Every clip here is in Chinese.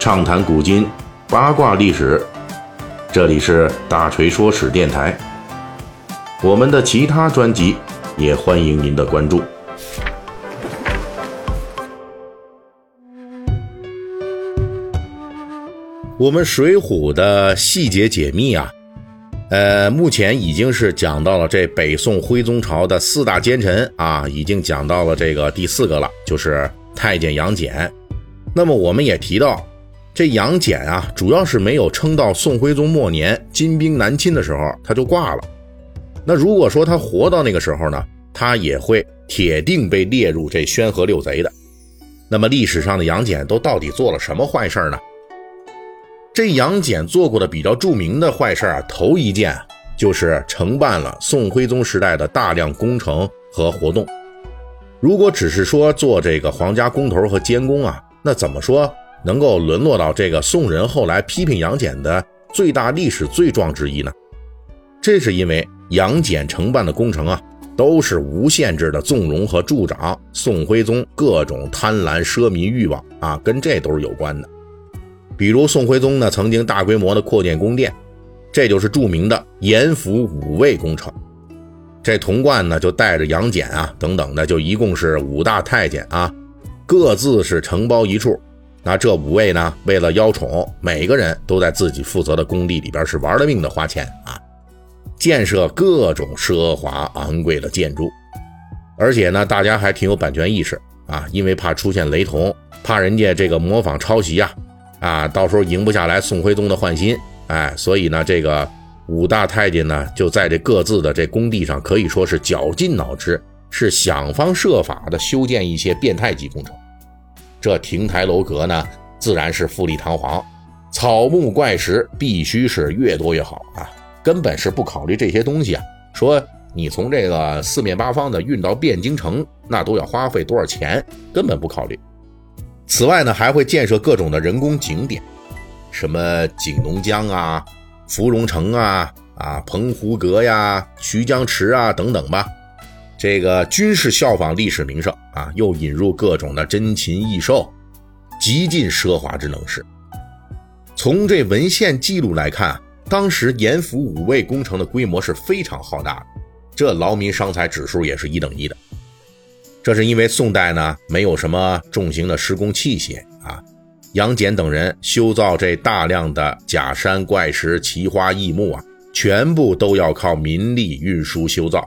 畅谈古今，八卦历史。这里是大锤说史电台。我们的其他专辑也欢迎您的关注。我们《水浒》的细节解密啊，呃，目前已经是讲到了这北宋徽宗朝的四大奸臣啊，已经讲到了这个第四个了，就是太监杨戬。那么我们也提到，这杨戬啊，主要是没有撑到宋徽宗末年金兵南侵的时候，他就挂了。那如果说他活到那个时候呢，他也会铁定被列入这宣和六贼的。那么历史上的杨戬都到底做了什么坏事呢？这杨戬做过的比较著名的坏事啊，头一件就是承办了宋徽宗时代的大量工程和活动。如果只是说做这个皇家工头和监工啊，那怎么说能够沦落到这个宋人后来批评杨戬的最大历史罪状之一呢？这是因为杨戬承办的工程啊，都是无限制的纵容和助长宋徽宗各种贪婪奢靡欲望啊，跟这都是有关的。比如宋徽宗呢，曾经大规模的扩建宫殿，这就是著名的严府五位工程。这童贯呢，就带着杨戬啊等等的，就一共是五大太监啊，各自是承包一处。那这五位呢，为了邀宠，每个人都在自己负责的工地里边是玩了命的花钱啊，建设各种奢华昂贵的建筑。而且呢，大家还挺有版权意识啊，因为怕出现雷同，怕人家这个模仿抄袭呀。啊，到时候赢不下来宋徽宗的换心，哎，所以呢，这个五大太监呢，就在这各自的这工地上，可以说是绞尽脑汁，是想方设法的修建一些变态级工程。这亭台楼阁呢，自然是富丽堂皇，草木怪石必须是越多越好啊，根本是不考虑这些东西啊。说你从这个四面八方的运到汴京城，那都要花费多少钱，根本不考虑。此外呢，还会建设各种的人工景点，什么景龙江啊、芙蓉城啊、啊澎湖阁呀、徐江池啊等等吧。这个军事效仿历史名胜啊，又引入各种的珍禽异兽，极尽奢华之能事。从这文献记录来看，当时严府五卫工程的规模是非常浩大的，这劳民伤财指数也是一等一的。这是因为宋代呢没有什么重型的施工器械啊，杨戬等人修造这大量的假山怪石、奇花异木啊，全部都要靠民力运输修造。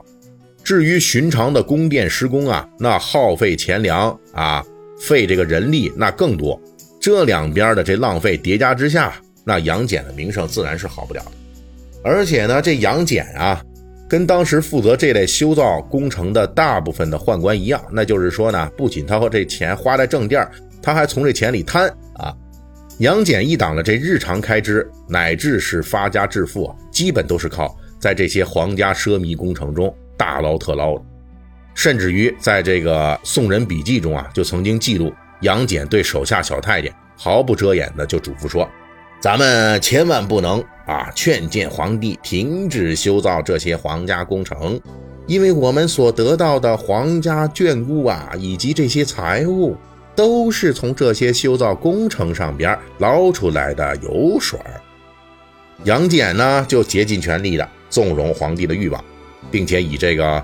至于寻常的宫殿施工啊，那耗费钱粮啊，费这个人力那更多。这两边的这浪费叠加之下，那杨戬的名声自然是好不了的。而且呢，这杨戬啊。跟当时负责这类修造工程的大部分的宦官一样，那就是说呢，不仅他和这钱花在正店他还从这钱里贪啊。杨戬一党的这日常开支，乃至是发家致富啊，基本都是靠在这些皇家奢靡工程中大捞特捞的。甚至于在这个《宋人笔记》中啊，就曾经记录杨戬对手下小太监毫不遮掩的就嘱咐说。咱们千万不能啊劝谏皇帝停止修造这些皇家工程，因为我们所得到的皇家眷顾啊，以及这些财物，都是从这些修造工程上边捞出来的油水杨戬呢，就竭尽全力的纵容皇帝的欲望，并且以这个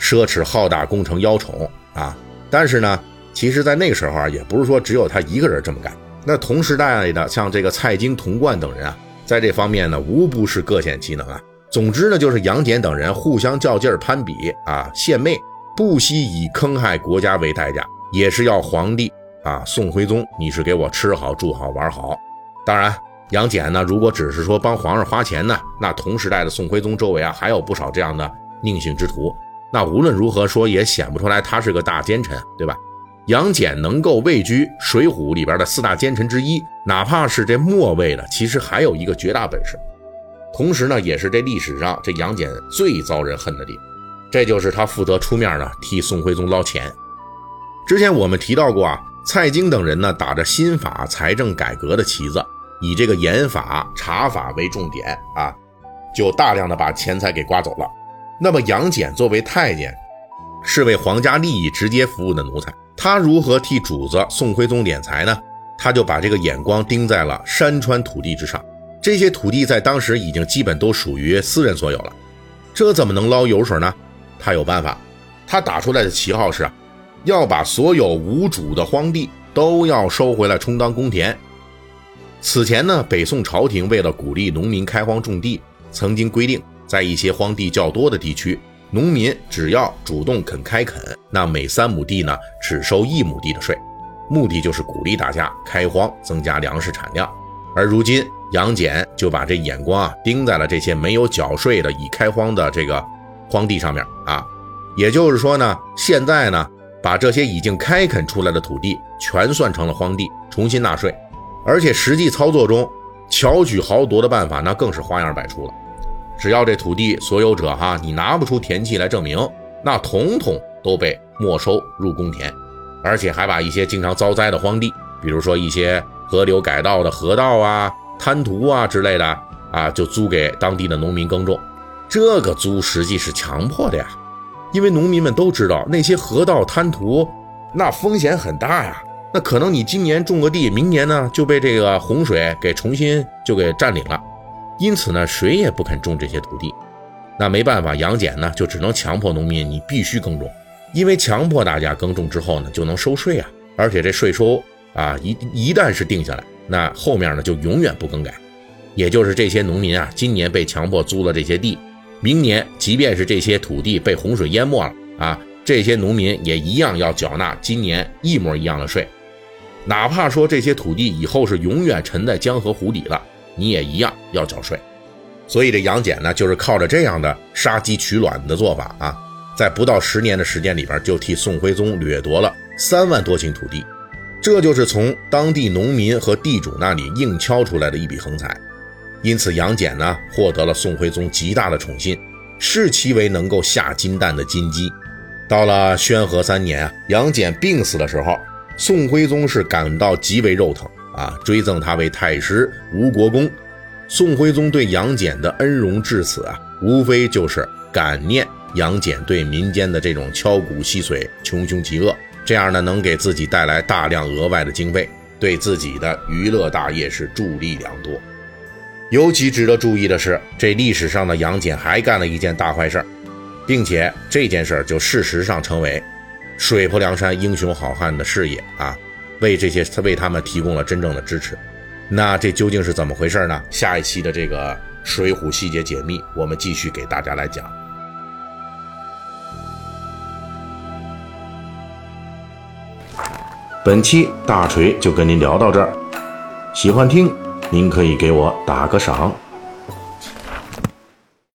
奢侈浩大工程邀宠啊。但是呢，其实，在那个时候啊，也不是说只有他一个人这么干。那同时代的像这个蔡京、童贯等人啊，在这方面呢，无不是各显其能啊。总之呢，就是杨戬等人互相较劲儿、攀比啊，献媚，不惜以坑害国家为代价，也是要皇帝啊，宋徽宗，你是给我吃好、住好、玩好。当然，杨戬呢，如果只是说帮皇上花钱呢，那同时代的宋徽宗周围啊，还有不少这样的宁姓之徒。那无论如何说，也显不出来他是个大奸臣，对吧？杨戬能够位居《水浒》里边的四大奸臣之一，哪怕是这末位的，其实还有一个绝大本事。同时呢，也是这历史上这杨戬最遭人恨的地方，这就是他负责出面呢替宋徽宗捞钱。之前我们提到过啊，蔡京等人呢打着新法财政改革的旗子，以这个严法查法为重点啊，就大量的把钱财给刮走了。那么杨戬作为太监，是为皇家利益直接服务的奴才。他如何替主子宋徽宗敛财呢？他就把这个眼光盯在了山川土地之上。这些土地在当时已经基本都属于私人所有了，这怎么能捞油水呢？他有办法，他打出来的旗号是，要把所有无主的荒地都要收回来充当公田。此前呢，北宋朝廷为了鼓励农民开荒种地，曾经规定，在一些荒地较多的地区，农民只要主动肯开垦，那每三亩地呢，只收一亩地的税，目的就是鼓励大家开荒，增加粮食产量。而如今，杨戬就把这眼光啊盯在了这些没有缴税的已开荒的这个荒地上面啊，也就是说呢，现在呢把这些已经开垦出来的土地全算成了荒地，重新纳税，而且实际操作中巧取豪夺的办法那更是花样百出了。只要这土地所有者哈，你拿不出田契来证明，那统统都被没收入公田，而且还把一些经常遭灾的荒地，比如说一些河流改道的河道啊。滩涂啊之类的啊，就租给当地的农民耕种。这个租实际是强迫的呀，因为农民们都知道那些河道滩涂，那风险很大呀。那可能你今年种个地，明年呢就被这个洪水给重新就给占领了。因此呢，谁也不肯种这些土地。那没办法，杨戬呢就只能强迫农民你必须耕种，因为强迫大家耕种之后呢就能收税啊，而且这税收啊一一旦是定下来。那后面呢就永远不更改，也就是这些农民啊，今年被强迫租了这些地，明年即便是这些土地被洪水淹没了啊，这些农民也一样要缴纳今年一模一样的税，哪怕说这些土地以后是永远沉在江河湖底了，你也一样要缴税。所以这杨戬呢，就是靠着这样的杀鸡取卵的做法啊，在不到十年的时间里边，就替宋徽宗掠夺了三万多顷土地。这就是从当地农民和地主那里硬敲出来的一笔横财，因此杨戬呢获得了宋徽宗极大的宠信，视其为能够下金蛋的金鸡。到了宣和三年啊，杨戬病死的时候，宋徽宗是感到极为肉疼啊，追赠他为太师、吴国公。宋徽宗对杨戬的恩荣至此啊，无非就是感念杨戬对民间的这种敲鼓吸髓、穷凶极恶。这样呢，能给自己带来大量额外的经费，对自己的娱乐大业是助力良多。尤其值得注意的是，这历史上的杨戬还干了一件大坏事，并且这件事就事实上成为水泊梁山英雄好汉的事业啊，为这些为他们提供了真正的支持。那这究竟是怎么回事呢？下一期的这个《水浒细节解密》，我们继续给大家来讲。本期大锤就跟您聊到这儿，喜欢听您可以给我打个赏。